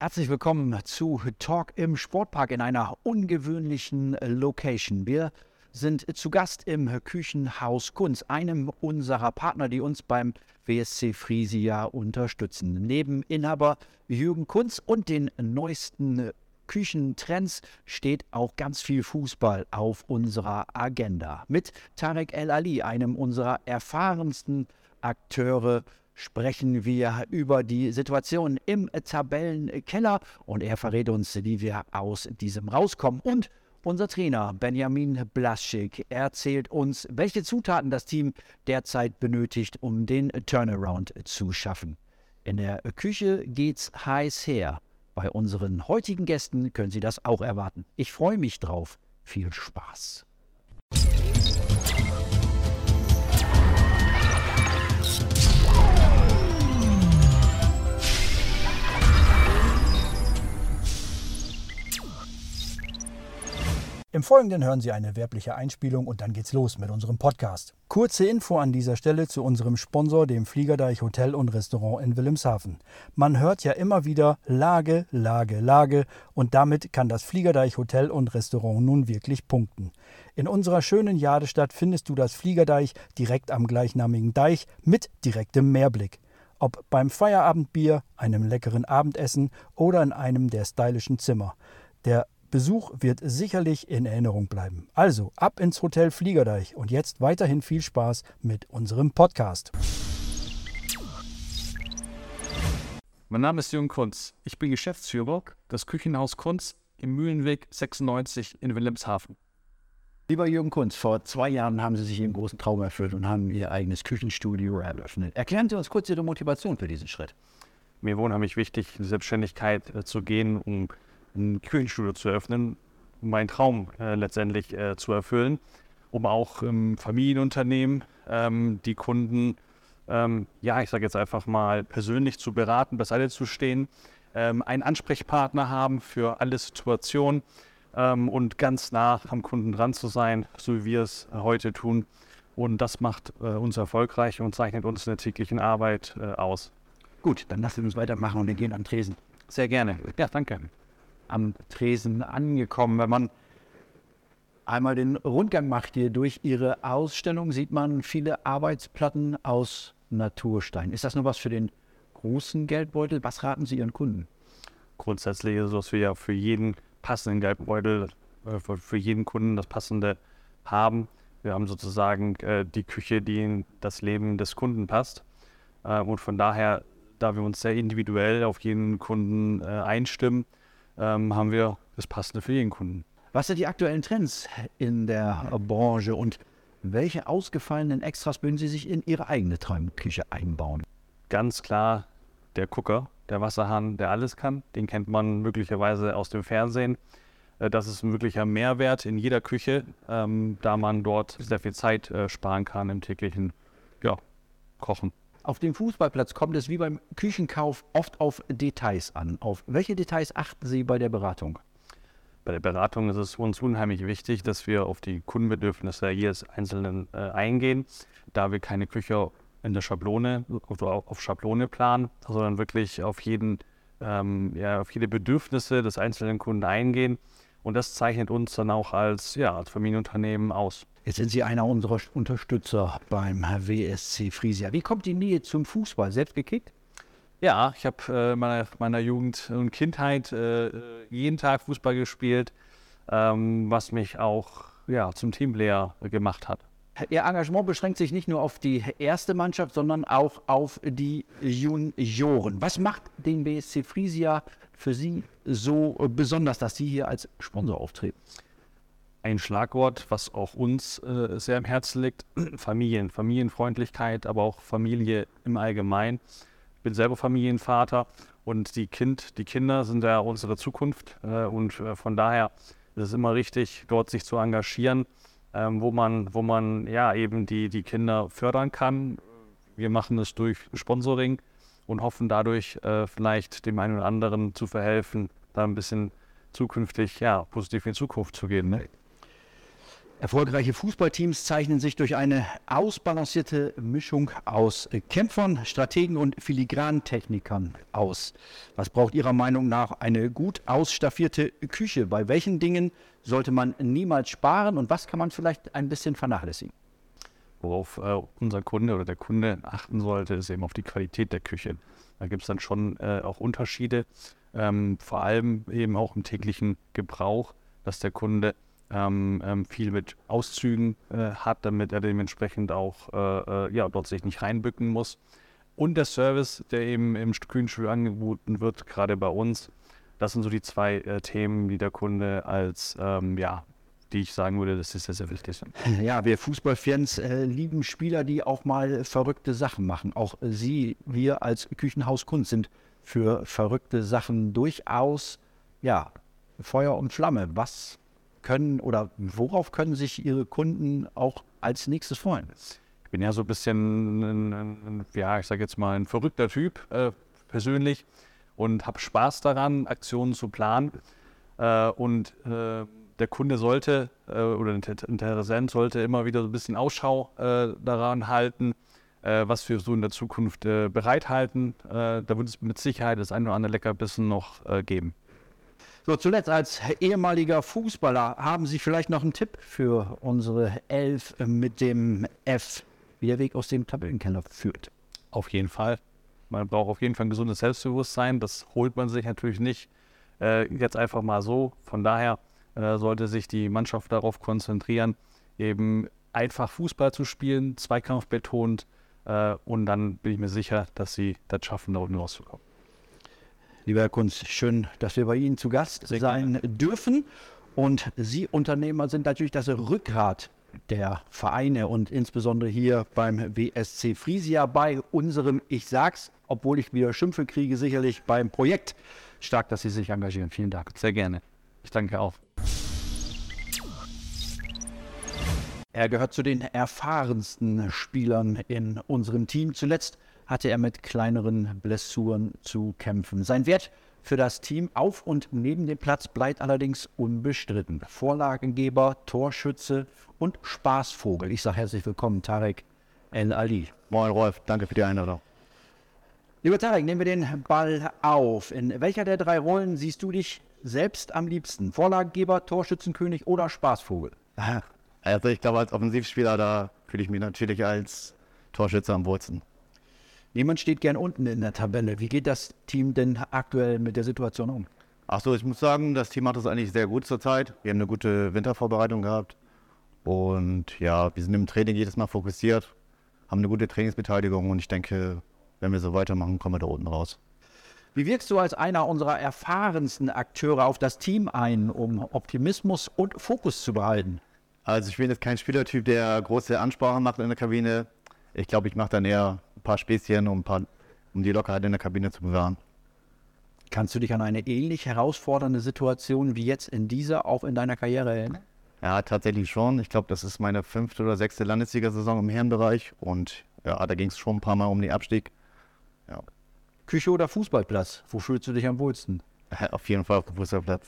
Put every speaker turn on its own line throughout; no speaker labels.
Herzlich willkommen zu Talk im Sportpark in einer ungewöhnlichen Location. Wir sind zu Gast im Küchenhaus Kunz, einem unserer Partner, die uns beim WSC Frisia unterstützen. Neben Inhaber Jürgen Kunz und den neuesten Küchentrends steht auch ganz viel Fußball auf unserer Agenda. Mit Tarek El Ali, einem unserer erfahrensten Akteure, sprechen wir über die Situation im Tabellenkeller und er verrät uns, wie wir aus diesem rauskommen. Und unser Trainer Benjamin Blaschik erzählt uns, welche Zutaten das Team derzeit benötigt, um den Turnaround zu schaffen. In der Küche geht's heiß her. Bei unseren heutigen Gästen können Sie das auch erwarten. Ich freue mich drauf. Viel Spaß. Im Folgenden hören Sie eine werbliche Einspielung und dann geht's los mit unserem Podcast. Kurze Info an dieser Stelle zu unserem Sponsor, dem Fliegerdeich Hotel und Restaurant in Wilhelmshaven. Man hört ja immer wieder Lage, Lage, Lage und damit kann das Fliegerdeich Hotel und Restaurant nun wirklich punkten. In unserer schönen Jadestadt findest du das Fliegerdeich direkt am gleichnamigen Deich mit direktem Meerblick. Ob beim Feierabendbier, einem leckeren Abendessen oder in einem der stylischen Zimmer. Der Besuch wird sicherlich in Erinnerung bleiben. Also ab ins Hotel Fliegerdeich und jetzt weiterhin viel Spaß mit unserem Podcast.
Mein Name ist Jürgen Kunz. Ich bin Geschäftsführer des Küchenhaus Kunz im Mühlenweg 96 in Wilhelmshaven.
Lieber Jürgen Kunz, vor zwei Jahren haben Sie sich Ihren großen Traum erfüllt und haben Ihr eigenes Küchenstudio eröffnet. Erklären Sie uns kurz Ihre Motivation für diesen Schritt.
Mir war unheimlich wichtig, in die Selbstständigkeit äh, zu gehen, um ein Küchenstudio zu eröffnen, um meinen Traum äh, letztendlich äh, zu erfüllen, um auch im Familienunternehmen ähm, die Kunden, ähm, ja, ich sage jetzt einfach mal, persönlich zu beraten, beiseite zu stehen, ähm, einen Ansprechpartner haben für alle Situationen ähm, und ganz nah am Kunden dran zu sein, so wie wir es heute tun. Und das macht äh, uns erfolgreich und zeichnet uns in der täglichen Arbeit äh, aus.
Gut, dann lassen wir uns weitermachen und wir gehen an Tresen.
Sehr gerne. Ja, danke
am Tresen angekommen. Wenn man einmal den Rundgang macht hier durch Ihre Ausstellung, sieht man viele Arbeitsplatten aus Naturstein. Ist das nur was für den großen Geldbeutel? Was raten Sie Ihren Kunden?
Grundsätzlich ist es, was wir ja für jeden passenden Geldbeutel, äh, für jeden Kunden das passende haben. Wir haben sozusagen äh, die Küche, die in das Leben des Kunden passt. Äh, und von daher, da wir uns sehr individuell auf jeden Kunden einstimmen, ähm, haben wir das Passende für jeden Kunden.
Was sind die aktuellen Trends in der Branche und welche ausgefallenen Extras würden Sie sich in Ihre eigene Traumküche einbauen?
Ganz klar der Gucker, der Wasserhahn, der alles kann. Den kennt man möglicherweise aus dem Fernsehen. Äh, das ist ein möglicher Mehrwert in jeder Küche, ähm, da man dort sehr viel Zeit äh, sparen kann im täglichen ja, Kochen.
Auf dem Fußballplatz kommt es wie beim Küchenkauf oft auf Details an. Auf welche Details achten Sie bei der Beratung?
Bei der Beratung ist es uns unheimlich wichtig, dass wir auf die Kundenbedürfnisse jedes Einzelnen äh, eingehen, da wir keine Küche in der Schablone oder auf Schablone planen, sondern wirklich auf jeden, ähm, ja, auf jede Bedürfnisse des einzelnen Kunden eingehen. Und das zeichnet uns dann auch als, ja, als Familienunternehmen aus.
Jetzt sind Sie einer unserer Unterstützer beim WSC Frisia. Wie kommt die Nähe zum Fußball? Selbst gekickt?
Ja, ich habe äh, meiner, meiner Jugend und Kindheit äh, jeden Tag Fußball gespielt, ähm, was mich auch ja, zum Teamplayer gemacht hat.
Ihr Engagement beschränkt sich nicht nur auf die erste Mannschaft, sondern auch auf die Junioren. Was macht den BSC Frisia für Sie so besonders, dass Sie hier als Sponsor auftreten?
Ein Schlagwort, was auch uns äh, sehr am Herzen liegt. Familien, Familienfreundlichkeit, aber auch Familie im Allgemeinen. Ich bin selber Familienvater und die, kind, die Kinder sind ja unsere Zukunft. Äh, und äh, von daher ist es immer richtig, dort sich zu engagieren, ähm, wo man, wo man ja eben die, die Kinder fördern kann. Wir machen es durch Sponsoring und hoffen dadurch äh, vielleicht dem einen oder anderen zu verhelfen, da ein bisschen zukünftig ja, positiv in Zukunft zu gehen. Ne?
Erfolgreiche Fußballteams zeichnen sich durch eine ausbalancierte Mischung aus Kämpfern, Strategen und Filigrantechnikern aus. Was braucht Ihrer Meinung nach eine gut ausstaffierte Küche? Bei welchen Dingen sollte man niemals sparen und was kann man vielleicht ein bisschen vernachlässigen?
Worauf äh, unser Kunde oder der Kunde achten sollte, ist eben auf die Qualität der Küche. Da gibt es dann schon äh, auch Unterschiede, ähm, vor allem eben auch im täglichen Gebrauch, dass der Kunde ähm, ähm, viel mit Auszügen äh, hat, damit er dementsprechend auch äh, äh, ja, dort sich nicht reinbücken muss. Und der Service, der eben im Kühnstuhl angeboten wird, gerade bei uns, das sind so die zwei äh, Themen, die der Kunde als, ähm, ja, die ich sagen würde, das ist sehr, sehr wichtig.
Ja, wir Fußballfans äh, lieben Spieler, die auch mal verrückte Sachen machen. Auch Sie, wir als Küchenhaus Kunst sind für verrückte Sachen durchaus, ja, Feuer und Flamme. Was können oder worauf können sich Ihre Kunden auch als nächstes freuen?
Ich bin ja so ein bisschen, ein, ein, ja, ich sage jetzt mal, ein verrückter Typ äh, persönlich und habe Spaß daran, Aktionen zu planen. Äh, und äh, der Kunde sollte äh, oder der Interessent sollte immer wieder so ein bisschen Ausschau äh, daran halten, äh, was wir so in der Zukunft bereithalten. da wird es mit Sicherheit das ein oder andere Leckerbissen noch geben.
So, zuletzt als ehemaliger Fußballer haben Sie vielleicht noch einen Tipp für unsere Elf mit dem F, wie der Weg aus dem Tabellenkeller führt?
Auf jeden Fall. Man braucht auf jeden Fall ein gesundes Selbstbewusstsein. Das holt man sich natürlich nicht äh, jetzt einfach mal so. Von daher äh, sollte sich die Mannschaft darauf konzentrieren, eben einfach Fußball zu spielen, Zweikampf betont. Äh, und dann bin ich mir sicher, dass sie das schaffen, da unten rauszukommen.
Lieber Herr Kunz, schön, dass wir bei Ihnen zu Gast Sehr sein gerne. dürfen. Und Sie Unternehmer sind natürlich das Rückgrat der Vereine und insbesondere hier beim WSC Frisia bei unserem, ich sag's, obwohl ich wieder Schimpfe kriege, sicherlich beim Projekt. Stark, dass Sie sich engagieren. Vielen Dank.
Sehr gerne. Ich danke auch.
Er gehört zu den erfahrensten Spielern in unserem Team. Zuletzt hatte er mit kleineren Blessuren zu kämpfen. Sein Wert für das Team auf und neben dem Platz bleibt allerdings unbestritten. Vorlagengeber, Torschütze und Spaßvogel. Ich sage herzlich willkommen, Tarek El Ali.
Moin Rolf, danke für die Einladung.
Lieber Tarek, nehmen wir den Ball auf. In welcher der drei Rollen siehst du dich selbst am liebsten? Vorlagengeber, Torschützenkönig oder Spaßvogel?
Also ich glaube, als Offensivspieler, da fühle ich mich natürlich als Torschütze am wohlsten.
Niemand steht gern unten in der Tabelle. Wie geht das Team denn aktuell mit der Situation um?
Achso, ich muss sagen, das Team hat es eigentlich sehr gut zurzeit. Wir haben eine gute Wintervorbereitung gehabt. Und ja, wir sind im Training jedes Mal fokussiert, haben eine gute Trainingsbeteiligung und ich denke, wenn wir so weitermachen, kommen wir da unten raus.
Wie wirkst du als einer unserer erfahrensten Akteure auf das Team ein, um Optimismus und Fokus zu behalten?
Also ich bin jetzt kein Spielertyp, der große Ansprachen macht in der Kabine. Ich glaube, ich mache dann eher paar Späßchen, um, paar, um die Lockerheit in der Kabine zu bewahren.
Kannst du dich an eine ähnlich herausfordernde Situation wie jetzt in dieser auch in deiner Karriere erinnern?
Ja, tatsächlich schon. Ich glaube, das ist meine fünfte oder sechste Landessiegersaison im Herrenbereich und ja, da ging es schon ein paar Mal um den Abstieg.
Ja. Küche oder Fußballplatz? Wo fühlst du dich am wohlsten?
Auf jeden Fall auf dem Fußballplatz.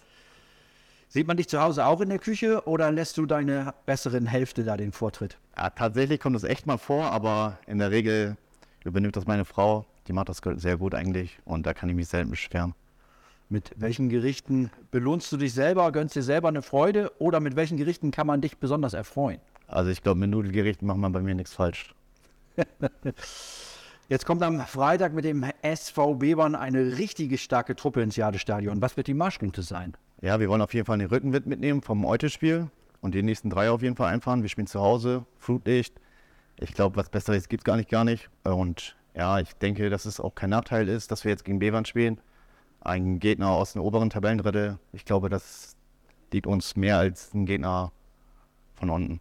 Sieht man dich zu Hause auch in der Küche oder lässt du deine besseren Hälfte da den Vortritt?
Ja, tatsächlich kommt das echt mal vor, aber in der Regel übernimmt das meine Frau. Die macht das sehr gut eigentlich und da kann ich mich selten beschweren.
Mit welchen Gerichten belohnst du dich selber, gönnst dir selber eine Freude oder mit welchen Gerichten kann man dich besonders erfreuen?
Also ich glaube, mit Nudelgerichten macht man bei mir nichts falsch.
Jetzt kommt am Freitag mit dem SV Bebern eine richtige starke Truppe ins Jadestadion. Was wird die Marschroute sein?
Ja, wir wollen auf jeden Fall den Rückenwind mitnehmen vom Eute-Spiel und die nächsten drei auf jeden Fall einfahren. Wir spielen zu Hause, Flutlicht. Ich glaube, was Besseres gibt es gar nicht, gar nicht. Und ja, ich denke, dass es auch kein Nachteil ist, dass wir jetzt gegen Bevern spielen. Ein Gegner aus den oberen Tabellendrittel. Ich glaube, das liegt uns mehr als ein Gegner von unten.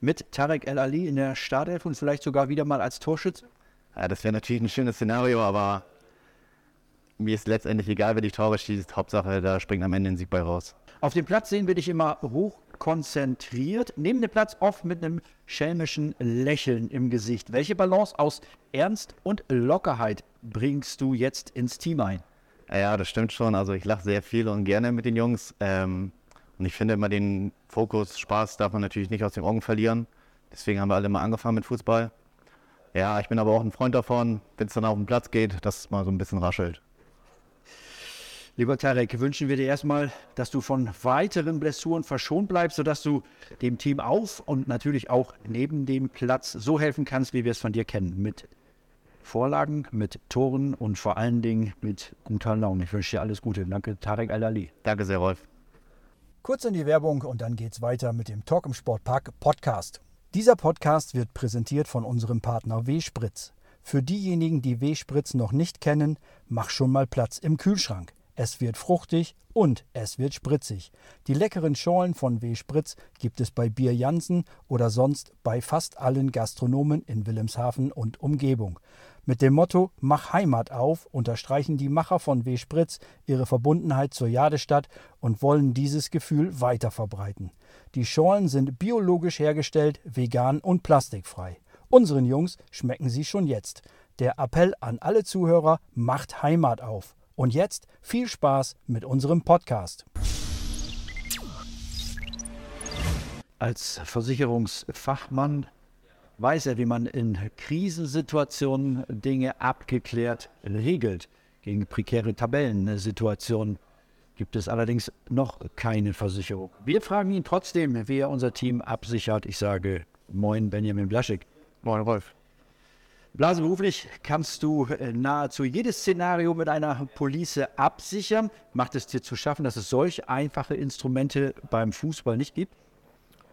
Mit Tarek El Ali in der Startelf und vielleicht sogar wieder mal als Torschütze?
Ja, das wäre natürlich ein schönes Szenario, aber mir ist letztendlich egal, wer die Tore schießt. Hauptsache, da springt am Ende ein Sieg bei raus.
Auf dem Platz sehen wir dich immer hoch konzentriert, neben dem Platz oft mit einem schelmischen Lächeln im Gesicht. Welche Balance aus Ernst und Lockerheit bringst du jetzt ins Team ein?
Ja, das stimmt schon. Also ich lache sehr viel und gerne mit den Jungs. Ähm, Und ich finde immer den Fokus, Spaß darf man natürlich nicht aus den Augen verlieren. Deswegen haben wir alle mal angefangen mit Fußball. Ja, ich bin aber auch ein Freund davon, wenn es dann auf den Platz geht, dass es mal so ein bisschen raschelt.
Lieber Tarek, wünschen wir dir erstmal, dass du von weiteren Blessuren verschont bleibst, sodass du dem Team auf und natürlich auch neben dem Platz so helfen kannst, wie wir es von dir kennen. Mit Vorlagen, mit Toren und vor allen Dingen mit guter Laune. Ich wünsche dir alles Gute. Danke, Tarek Al-Ali.
Danke sehr, Rolf.
Kurz in die Werbung und dann geht's weiter mit dem Talk im Sportpark Podcast. Dieser Podcast wird präsentiert von unserem Partner W-Spritz. Für diejenigen, die W-Spritz noch nicht kennen, mach schon mal Platz im Kühlschrank. Es wird fruchtig und es wird spritzig. Die leckeren Schorlen von W. Spritz gibt es bei Bier Jansen oder sonst bei fast allen Gastronomen in Wilhelmshaven und Umgebung. Mit dem Motto Mach Heimat auf unterstreichen die Macher von W. Spritz ihre Verbundenheit zur Jadestadt und wollen dieses Gefühl weiter verbreiten. Die Schorlen sind biologisch hergestellt, vegan und plastikfrei. Unseren Jungs schmecken sie schon jetzt. Der Appell an alle Zuhörer, macht Heimat auf. Und jetzt viel Spaß mit unserem Podcast. Als Versicherungsfachmann weiß er, wie man in Krisensituationen Dinge abgeklärt regelt. Gegen prekäre Tabellensituationen gibt es allerdings noch keine Versicherung. Wir fragen ihn trotzdem, wie er unser Team absichert. Ich sage Moin, Benjamin Blaschik.
Moin, Rolf.
Blasenberuflich kannst du äh, nahezu jedes Szenario mit einer Police absichern. Macht es dir zu schaffen, dass es solch einfache Instrumente beim Fußball nicht gibt?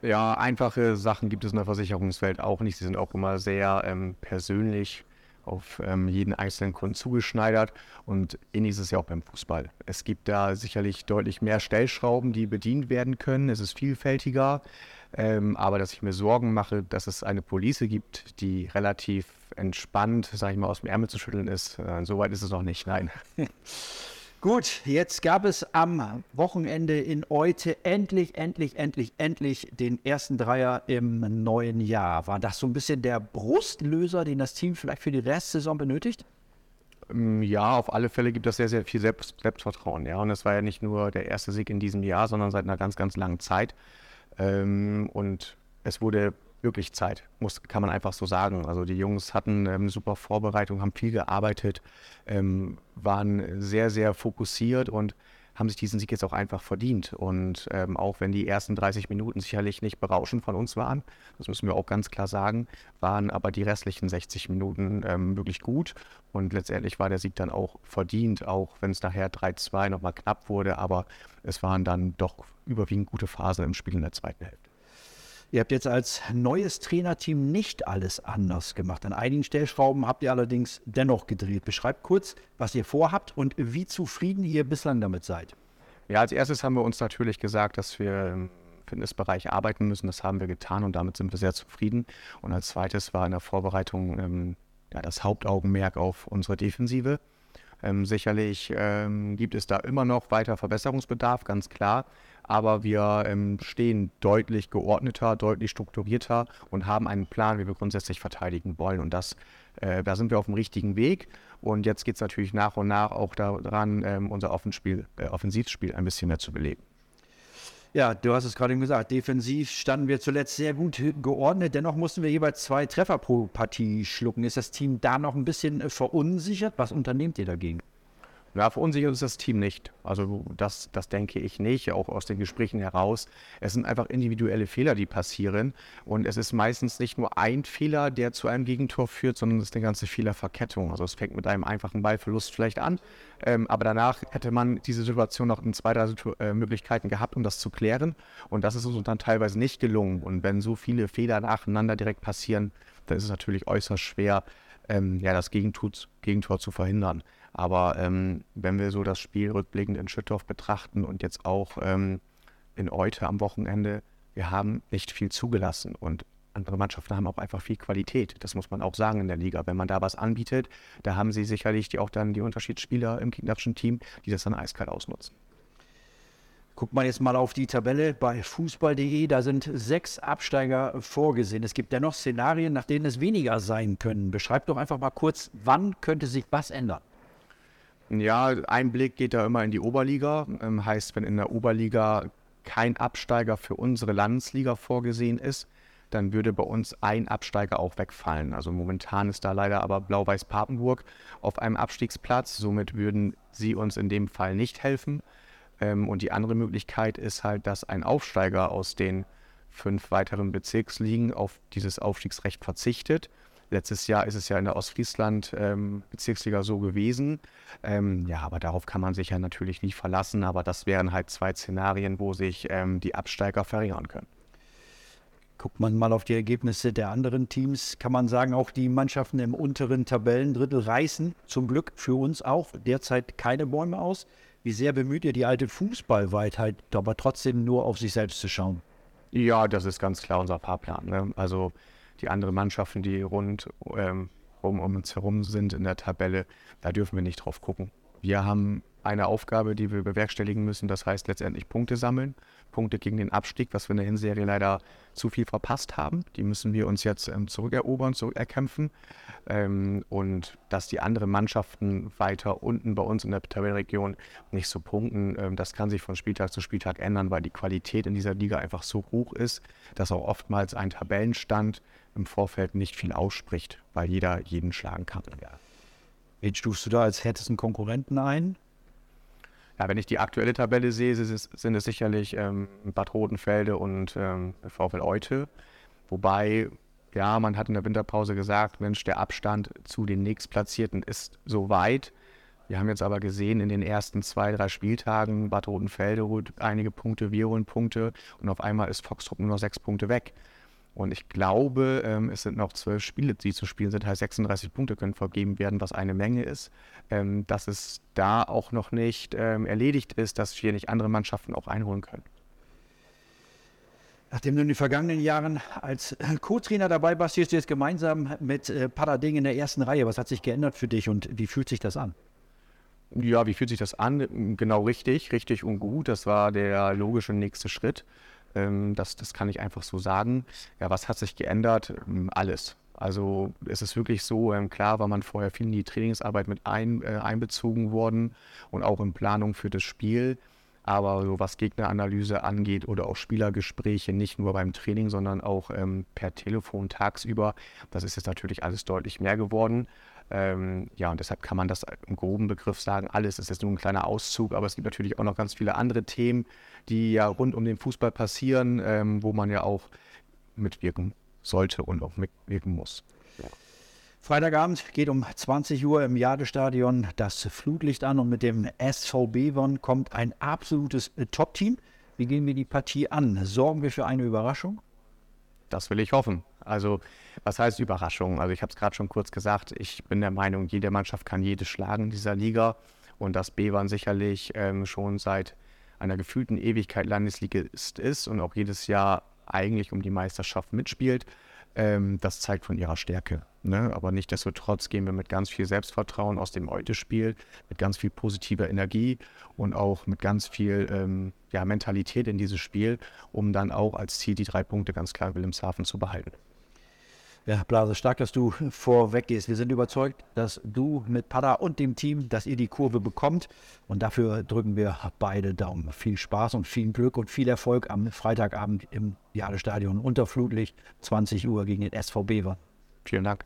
Ja, einfache Sachen gibt es in der Versicherungswelt auch nicht. Sie sind auch immer sehr ähm, persönlich auf ähm, jeden einzelnen Kunden zugeschneidert. Und ähnlich ist es ja auch beim Fußball. Es gibt da sicherlich deutlich mehr Stellschrauben, die bedient werden können. Es ist vielfältiger. Ähm, aber dass ich mir Sorgen mache, dass es eine Police gibt, die relativ entspannt, sage ich mal, aus dem Ärmel zu schütteln ist, äh, soweit ist es noch nicht, nein.
Gut, jetzt gab es am Wochenende in Eute endlich, endlich, endlich, endlich den ersten Dreier im neuen Jahr. War das so ein bisschen der Brustlöser, den das Team vielleicht für die Restsaison benötigt?
Ähm, ja, auf alle Fälle gibt es sehr, sehr viel Selbst Selbstvertrauen. Ja, und es war ja nicht nur der erste Sieg in diesem Jahr, sondern seit einer ganz, ganz langen Zeit. Ähm, und es wurde wirklich Zeit, muss, kann man einfach so sagen. Also die Jungs hatten ähm, super Vorbereitung, haben viel gearbeitet, ähm, waren sehr, sehr fokussiert und haben sich diesen Sieg jetzt auch einfach verdient. Und ähm, auch wenn die ersten 30 Minuten sicherlich nicht berauschend von uns waren, das müssen wir auch ganz klar sagen, waren aber die restlichen 60 Minuten ähm, wirklich gut. Und letztendlich war der Sieg dann auch verdient, auch wenn es nachher 3-2 nochmal knapp wurde. Aber es waren dann doch überwiegend gute Phasen im Spiel in der zweiten Hälfte.
Ihr habt jetzt als neues Trainerteam nicht alles anders gemacht. An einigen Stellschrauben habt ihr allerdings dennoch gedreht. Beschreibt kurz, was ihr vorhabt und wie zufrieden ihr bislang damit seid.
Ja, als erstes haben wir uns natürlich gesagt, dass wir im Fitnessbereich arbeiten müssen. Das haben wir getan und damit sind wir sehr zufrieden. Und als zweites war in der Vorbereitung ähm, ja, das Hauptaugenmerk auf unsere Defensive. Ähm, sicherlich ähm, gibt es da immer noch weiter Verbesserungsbedarf, ganz klar aber wir ähm, stehen deutlich geordneter, deutlich strukturierter und haben einen Plan, wie wir grundsätzlich verteidigen wollen. Und das, äh, da sind wir auf dem richtigen Weg. Und jetzt geht es natürlich nach und nach auch daran, ähm, unser Offenspiel, äh, Offensivspiel ein bisschen mehr zu beleben.
Ja, du hast es gerade gesagt, defensiv standen wir zuletzt sehr gut geordnet, dennoch mussten wir jeweils zwei Treffer pro Partie schlucken. Ist das Team da noch ein bisschen äh, verunsichert? Was unternehmt ihr dagegen?
Ja, verunsichert ist das Team nicht. Also das, das denke ich nicht, auch aus den Gesprächen heraus. Es sind einfach individuelle Fehler, die passieren. Und es ist meistens nicht nur ein Fehler, der zu einem Gegentor führt, sondern es ist eine ganze Fehlerverkettung. Also es fängt mit einem einfachen Ballverlust vielleicht an, ähm, aber danach hätte man diese Situation noch in zwei, drei äh, Möglichkeiten gehabt, um das zu klären. Und das ist uns dann teilweise nicht gelungen. Und wenn so viele Fehler nacheinander direkt passieren, dann ist es natürlich äußerst schwer, ähm, ja, das Gegentor, Gegentor zu verhindern. Aber ähm, wenn wir so das Spiel rückblickend in Schüttorf betrachten und jetzt auch ähm, in Eute am Wochenende, wir haben nicht viel zugelassen und andere Mannschaften haben auch einfach viel Qualität. Das muss man auch sagen in der Liga. Wenn man da was anbietet, da haben sie sicherlich die, auch dann die Unterschiedsspieler im gegnerischen Team, die das dann eiskalt ausnutzen.
Guckt man jetzt mal auf die Tabelle bei fußball.de, da sind sechs Absteiger vorgesehen. Es gibt dennoch Szenarien, nach denen es weniger sein können. Beschreibt doch einfach mal kurz, wann könnte sich was ändern?
Ja, ein Blick geht da immer in die Oberliga. Ähm, heißt, wenn in der Oberliga kein Absteiger für unsere Landesliga vorgesehen ist, dann würde bei uns ein Absteiger auch wegfallen. Also momentan ist da leider aber Blau-Weiß Papenburg auf einem Abstiegsplatz. Somit würden sie uns in dem Fall nicht helfen. Ähm, und die andere Möglichkeit ist halt, dass ein Aufsteiger aus den fünf weiteren Bezirksligen auf dieses Aufstiegsrecht verzichtet. Letztes Jahr ist es ja in der Ostfriesland ähm, Bezirksliga so gewesen. Ähm, ja, aber darauf kann man sich ja natürlich nicht verlassen. Aber das wären halt zwei Szenarien, wo sich ähm, die Absteiger verringern können.
Guckt man mal auf die Ergebnisse der anderen Teams, kann man sagen, auch die Mannschaften im unteren Tabellendrittel reißen zum Glück für uns auch derzeit keine Bäume aus. Wie sehr bemüht ihr die alte Fußballweitheit, aber trotzdem nur auf sich selbst zu schauen?
Ja, das ist ganz klar unser Fahrplan. Ne? Also die anderen Mannschaften, die rund ähm, um, um uns herum sind in der Tabelle, da dürfen wir nicht drauf gucken. Wir haben eine Aufgabe, die wir bewerkstelligen müssen, das heißt letztendlich Punkte sammeln. Punkte gegen den Abstieg, was wir in der Hinserie leider zu viel verpasst haben. Die müssen wir uns jetzt ähm, zurückerobern, zurückerkämpfen. Ähm, und dass die anderen Mannschaften weiter unten bei uns in der Tabellenregion nicht so punkten, ähm, das kann sich von Spieltag zu Spieltag ändern, weil die Qualität in dieser Liga einfach so hoch ist, dass auch oftmals ein Tabellenstand im Vorfeld nicht viel ausspricht, weil jeder jeden schlagen kann. Ja.
Wen stufst du da als härtesten Konkurrenten ein?
Ja, wenn ich die aktuelle Tabelle sehe, sind es sicherlich ähm, Bad Rodenfelde und ähm, VfL Eute. Wobei, ja, man hat in der Winterpause gesagt, Mensch, der Abstand zu den nächstplatzierten ist so weit. Wir haben jetzt aber gesehen, in den ersten zwei, drei Spieltagen, Bad Rodenfelde holt einige Punkte, wir holen Punkte und auf einmal ist Foxtrop nur noch sechs Punkte weg. Und ich glaube, ähm, es sind noch zwölf Spiele, die zu spielen sind. Heißt, 36 Punkte können vergeben werden, was eine Menge ist. Ähm, dass es da auch noch nicht ähm, erledigt ist, dass wir nicht andere Mannschaften auch einholen können.
Nachdem du in den vergangenen Jahren als Co-Trainer dabei warst, stehst du jetzt gemeinsam mit äh, Parading in der ersten Reihe. Was hat sich geändert für dich und wie fühlt sich das an?
Ja, wie fühlt sich das an? Genau richtig, richtig und gut. Das war der logische nächste Schritt. Ähm, das, das kann ich einfach so sagen. Ja, was hat sich geändert? Ähm, alles. Also es ist wirklich so, ähm, klar war man vorher viel in die Trainingsarbeit mit ein, äh, einbezogen worden und auch in Planung für das Spiel. Aber so was Gegneranalyse angeht oder auch Spielergespräche, nicht nur beim Training, sondern auch ähm, per Telefon tagsüber, das ist jetzt natürlich alles deutlich mehr geworden. Ähm, ja, und deshalb kann man das im groben Begriff sagen, alles ist jetzt nur ein kleiner Auszug, aber es gibt natürlich auch noch ganz viele andere Themen, die ja rund um den Fußball passieren, ähm, wo man ja auch mitwirken sollte und auch mitwirken muss. Ja.
Freitagabend geht um 20 Uhr im Jadestadion das Flutlicht an und mit dem SVB Bonn kommt ein absolutes Top-Team. Wie gehen wir die Partie an? Sorgen wir für eine Überraschung?
Das will ich hoffen. Also, was heißt Überraschung? Also, ich habe es gerade schon kurz gesagt. Ich bin der Meinung, jede Mannschaft kann jede schlagen in dieser Liga. Und das B waren sicherlich ähm, schon seit einer gefühlten Ewigkeit Landesligist ist und auch jedes Jahr eigentlich um die Meisterschaft mitspielt. Ähm, das zeigt von ihrer Stärke. Ne? Aber nichtsdestotrotz gehen wir mit ganz viel Selbstvertrauen aus dem Heute-Spiel, mit ganz viel positiver Energie und auch mit ganz viel ähm, ja, Mentalität in dieses Spiel, um dann auch als Ziel die drei Punkte ganz klar Wilhelmshaven zu behalten.
Ja, Blase, stark, dass du vorweg gehst. Wir sind überzeugt, dass du mit Pada und dem Team, dass ihr die Kurve bekommt. Und dafür drücken wir beide Daumen. Viel Spaß und viel Glück und viel Erfolg am Freitagabend im Jadestadion unter Flutlicht, 20 Uhr gegen den SV Bever.
Vielen Dank.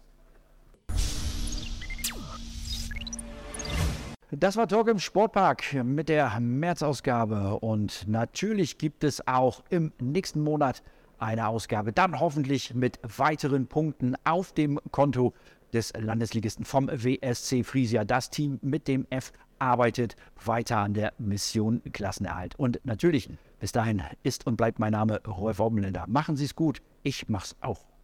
Das war Talk im Sportpark mit der März-Ausgabe. Und natürlich gibt es auch im nächsten Monat eine Ausgabe. Dann hoffentlich mit weiteren Punkten auf dem Konto des Landesligisten vom WSC Friesia. Das Team mit dem F arbeitet weiter an der Mission Klassenerhalt. Und natürlich, bis dahin ist und bleibt mein Name Rolf Obmländer. Machen Sie es gut. Ich mach's auch.